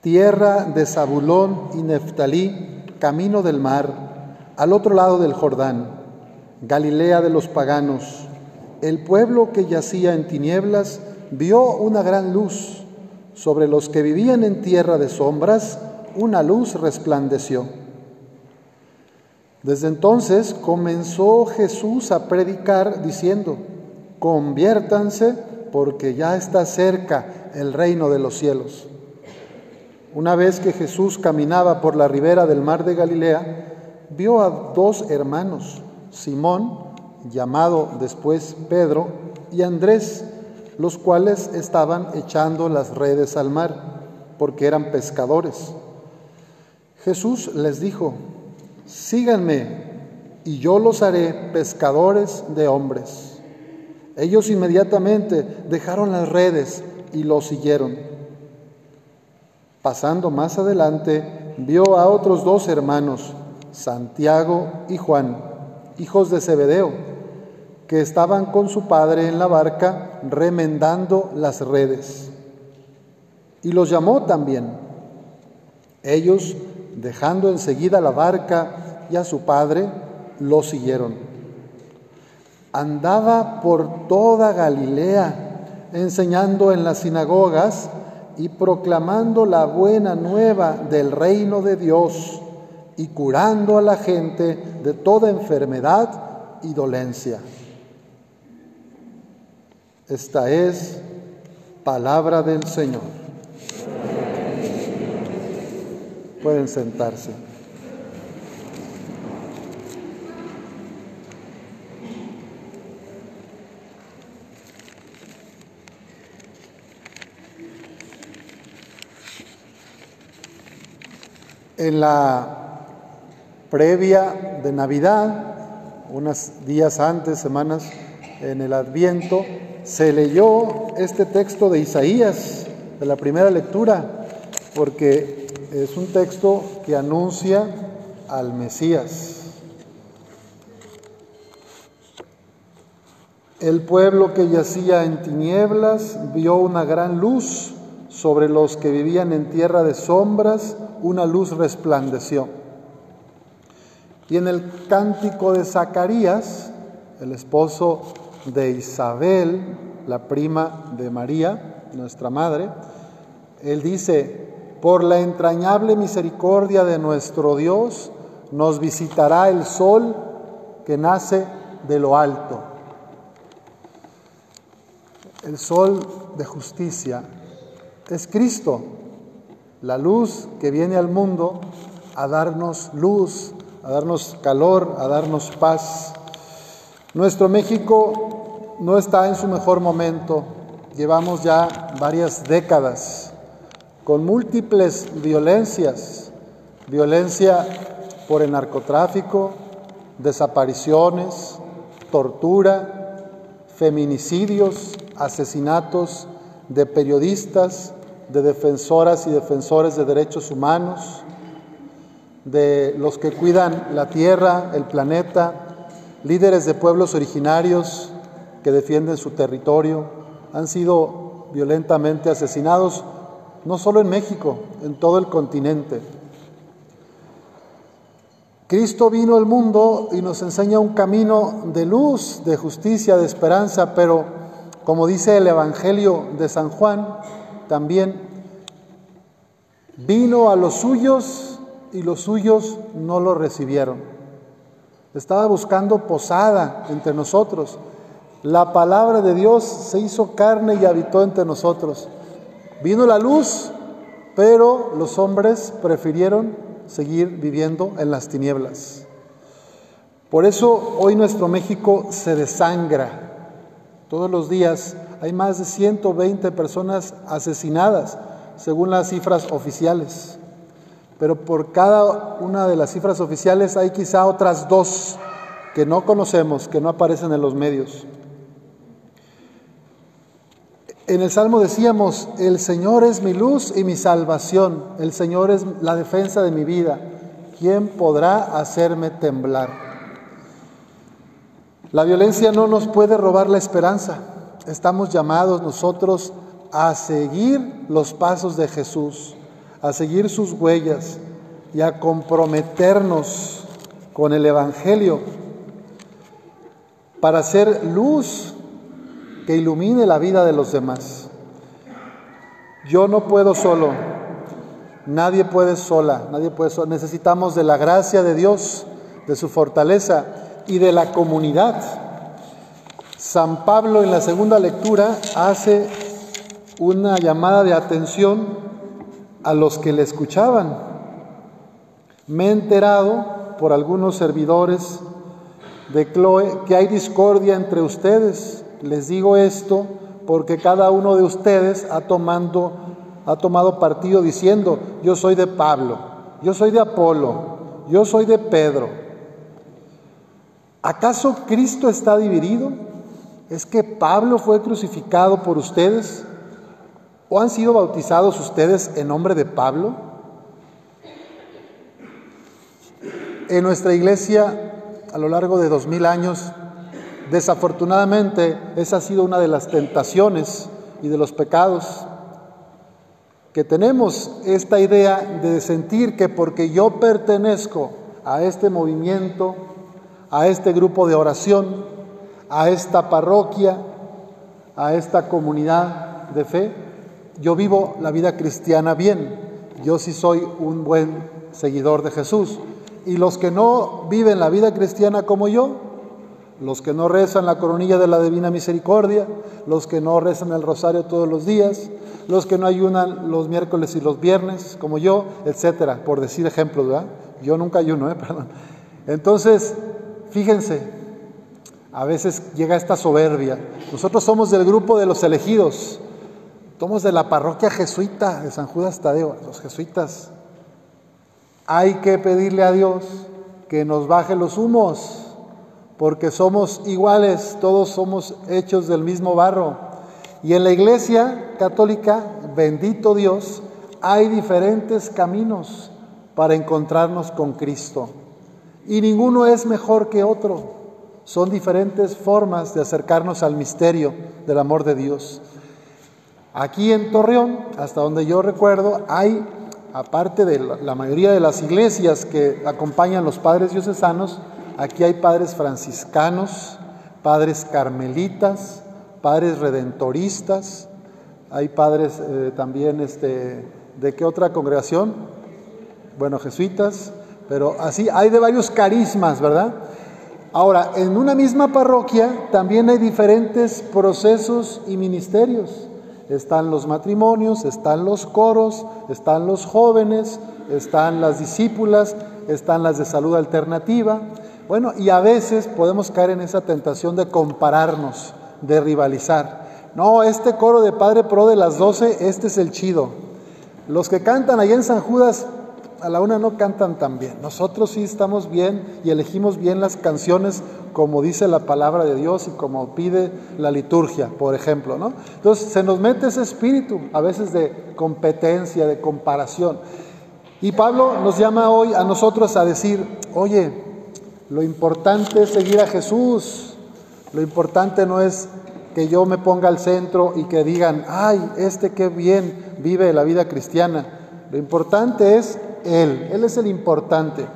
tierra de Zabulón y Neftalí, camino del mar, al otro lado del Jordán, Galilea de los paganos. El pueblo que yacía en tinieblas vio una gran luz. Sobre los que vivían en tierra de sombras, una luz resplandeció. Desde entonces comenzó Jesús a predicar diciendo, conviértanse porque ya está cerca el reino de los cielos. Una vez que Jesús caminaba por la ribera del mar de Galilea, vio a dos hermanos, Simón, llamado después Pedro, y Andrés, los cuales estaban echando las redes al mar, porque eran pescadores. Jesús les dijo, síganme, y yo los haré pescadores de hombres. Ellos inmediatamente dejaron las redes y lo siguieron. Pasando más adelante, vio a otros dos hermanos, Santiago y Juan, hijos de Zebedeo, que estaban con su padre en la barca remendando las redes. Y los llamó también. Ellos, dejando enseguida la barca y a su padre, lo siguieron. Andaba por toda Galilea, enseñando en las sinagogas, y proclamando la buena nueva del reino de Dios y curando a la gente de toda enfermedad y dolencia. Esta es palabra del Señor. Pueden sentarse. En la previa de Navidad, unos días antes, semanas en el Adviento, se leyó este texto de Isaías, de la primera lectura, porque es un texto que anuncia al Mesías. El pueblo que yacía en tinieblas vio una gran luz sobre los que vivían en tierra de sombras una luz resplandeció. Y en el cántico de Zacarías, el esposo de Isabel, la prima de María, nuestra madre, él dice, por la entrañable misericordia de nuestro Dios, nos visitará el sol que nace de lo alto. El sol de justicia es Cristo, la luz que viene al mundo a darnos luz, a darnos calor, a darnos paz. Nuestro México no está en su mejor momento. Llevamos ya varias décadas con múltiples violencias, violencia por el narcotráfico, desapariciones, tortura, feminicidios, asesinatos de periodistas, de defensoras y defensores de derechos humanos, de los que cuidan la tierra, el planeta, líderes de pueblos originarios que defienden su territorio, han sido violentamente asesinados, no solo en México, en todo el continente. Cristo vino al mundo y nos enseña un camino de luz, de justicia, de esperanza, pero como dice el Evangelio de San Juan, también vino a los suyos y los suyos no lo recibieron. Estaba buscando posada entre nosotros. La palabra de Dios se hizo carne y habitó entre nosotros. Vino la luz, pero los hombres prefirieron seguir viviendo en las tinieblas. Por eso hoy nuestro México se desangra. Todos los días hay más de 120 personas asesinadas, según las cifras oficiales. Pero por cada una de las cifras oficiales hay quizá otras dos que no conocemos, que no aparecen en los medios. En el Salmo decíamos, el Señor es mi luz y mi salvación, el Señor es la defensa de mi vida. ¿Quién podrá hacerme temblar? La violencia no nos puede robar la esperanza estamos llamados nosotros a seguir los pasos de Jesús, a seguir sus huellas y a comprometernos con el Evangelio para ser luz que ilumine la vida de los demás. Yo no puedo solo, nadie puede sola, nadie puede sola. Necesitamos de la gracia de Dios, de su fortaleza y de la comunidad. San Pablo en la segunda lectura hace una llamada de atención a los que le escuchaban. Me he enterado por algunos servidores de Chloe que hay discordia entre ustedes. Les digo esto porque cada uno de ustedes ha, tomando, ha tomado partido diciendo, yo soy de Pablo, yo soy de Apolo, yo soy de Pedro. ¿Acaso Cristo está dividido? ¿Es que Pablo fue crucificado por ustedes? ¿O han sido bautizados ustedes en nombre de Pablo? En nuestra iglesia a lo largo de dos mil años. Desafortunadamente, esa ha sido una de las tentaciones y de los pecados que tenemos esta idea de sentir que porque yo pertenezco a este movimiento, a este grupo de oración, a esta parroquia, a esta comunidad de fe, yo vivo la vida cristiana bien, yo sí soy un buen seguidor de Jesús. Y los que no viven la vida cristiana como yo, los que no rezan la coronilla de la Divina Misericordia, los que no rezan el rosario todos los días, los que no ayunan los miércoles y los viernes como yo, etcétera, por decir ejemplos, ¿verdad? Yo nunca ayuno, ¿eh? Perdón. Entonces, fíjense, a veces llega esta soberbia. Nosotros somos del grupo de los elegidos, somos de la parroquia jesuita de San Judas Tadeo, los jesuitas hay que pedirle a Dios que nos baje los humos, porque somos iguales, todos somos hechos del mismo barro. Y en la iglesia católica, bendito Dios, hay diferentes caminos para encontrarnos con Cristo. Y ninguno es mejor que otro. Son diferentes formas de acercarnos al misterio del amor de Dios. Aquí en Torreón, hasta donde yo recuerdo, hay aparte de la mayoría de las iglesias que acompañan los padres diocesanos, aquí hay padres franciscanos, padres carmelitas, padres redentoristas, hay padres eh, también, este, ¿de qué otra congregación? Bueno, jesuitas, pero así hay de varios carismas, ¿verdad? Ahora, en una misma parroquia también hay diferentes procesos y ministerios están los matrimonios, están los coros, están los jóvenes, están las discípulas, están las de salud alternativa. Bueno, y a veces podemos caer en esa tentación de compararnos, de rivalizar. No, este coro de Padre Pro de las 12, este es el chido. Los que cantan allá en San Judas, a la una no cantan tan bien. Nosotros sí estamos bien y elegimos bien las canciones como dice la palabra de Dios y como pide la liturgia, por ejemplo, ¿no? Entonces se nos mete ese espíritu a veces de competencia, de comparación. Y Pablo nos llama hoy a nosotros a decir, oye, lo importante es seguir a Jesús, lo importante no es que yo me ponga al centro y que digan, ay, este qué bien vive la vida cristiana. Lo importante es él, Él es el importante.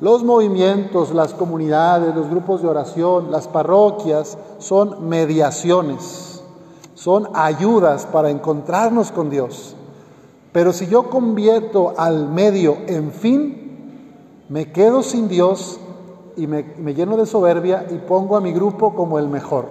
Los movimientos, las comunidades, los grupos de oración, las parroquias son mediaciones, son ayudas para encontrarnos con Dios. Pero si yo convierto al medio en fin, me quedo sin Dios y me, lleno de soberbia y pongo a mi grupo como el mejor.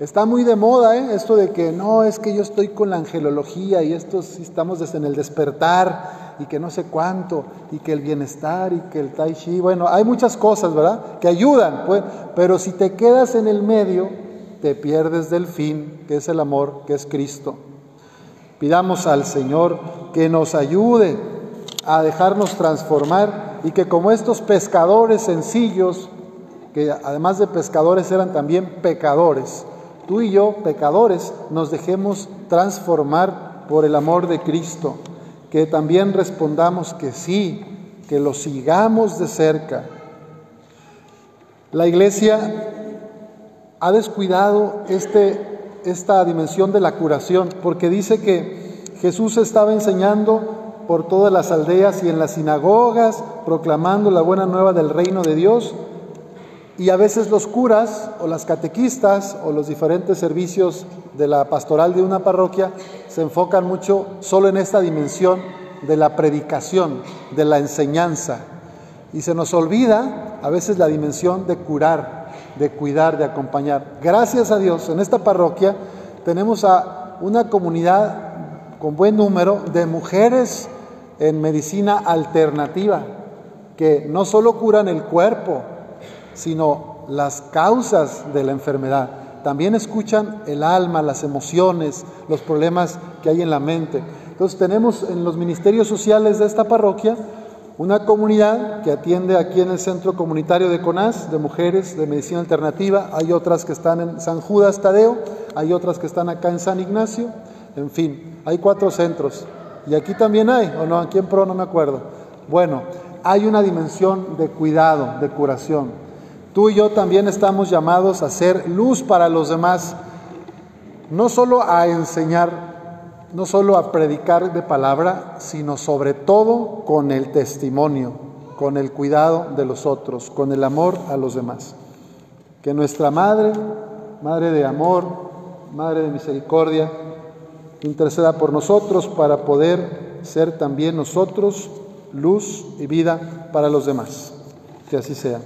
Está muy de moda ¿eh? esto de que no, es que yo estoy con la angelología y esto estamos en el despertar y que no sé cuánto, y que el bienestar y que el tai chi, bueno, hay muchas cosas, ¿verdad? Que ayudan, pues, pero si te quedas en el medio, te pierdes del fin, que es el amor, que es Cristo. Pidamos al Señor que nos ayude a dejarnos transformar y que como estos pescadores sencillos, que además de pescadores eran también pecadores, tú y yo, pecadores, nos dejemos transformar por el amor de Cristo que también respondamos que sí, que lo sigamos de cerca. La iglesia ha descuidado este, esta dimensión de la curación, porque dice que Jesús estaba enseñando por todas las aldeas y en las sinagogas, proclamando la buena nueva del reino de Dios. Y a veces los curas o las catequistas o los diferentes servicios de la pastoral de una parroquia se enfocan mucho solo en esta dimensión de la predicación, de la enseñanza. Y se nos olvida a veces la dimensión de curar, de cuidar, de acompañar. Gracias a Dios, en esta parroquia tenemos a una comunidad con buen número de mujeres en medicina alternativa, que no solo curan el cuerpo, sino las causas de la enfermedad. También escuchan el alma, las emociones, los problemas que hay en la mente. Entonces tenemos en los ministerios sociales de esta parroquia una comunidad que atiende aquí en el centro comunitario de CONAS, de mujeres de medicina alternativa. Hay otras que están en San Judas Tadeo, hay otras que están acá en San Ignacio. En fin, hay cuatro centros. Y aquí también hay, o no, aquí en Pro no me acuerdo. Bueno, hay una dimensión de cuidado, de curación. Tú y yo también estamos llamados a ser luz para los demás, no solo a enseñar, no solo a predicar de palabra, sino sobre todo con el testimonio, con el cuidado de los otros, con el amor a los demás. Que nuestra Madre, Madre de amor, Madre de misericordia, interceda por nosotros para poder ser también nosotros luz y vida para los demás. Que así sea.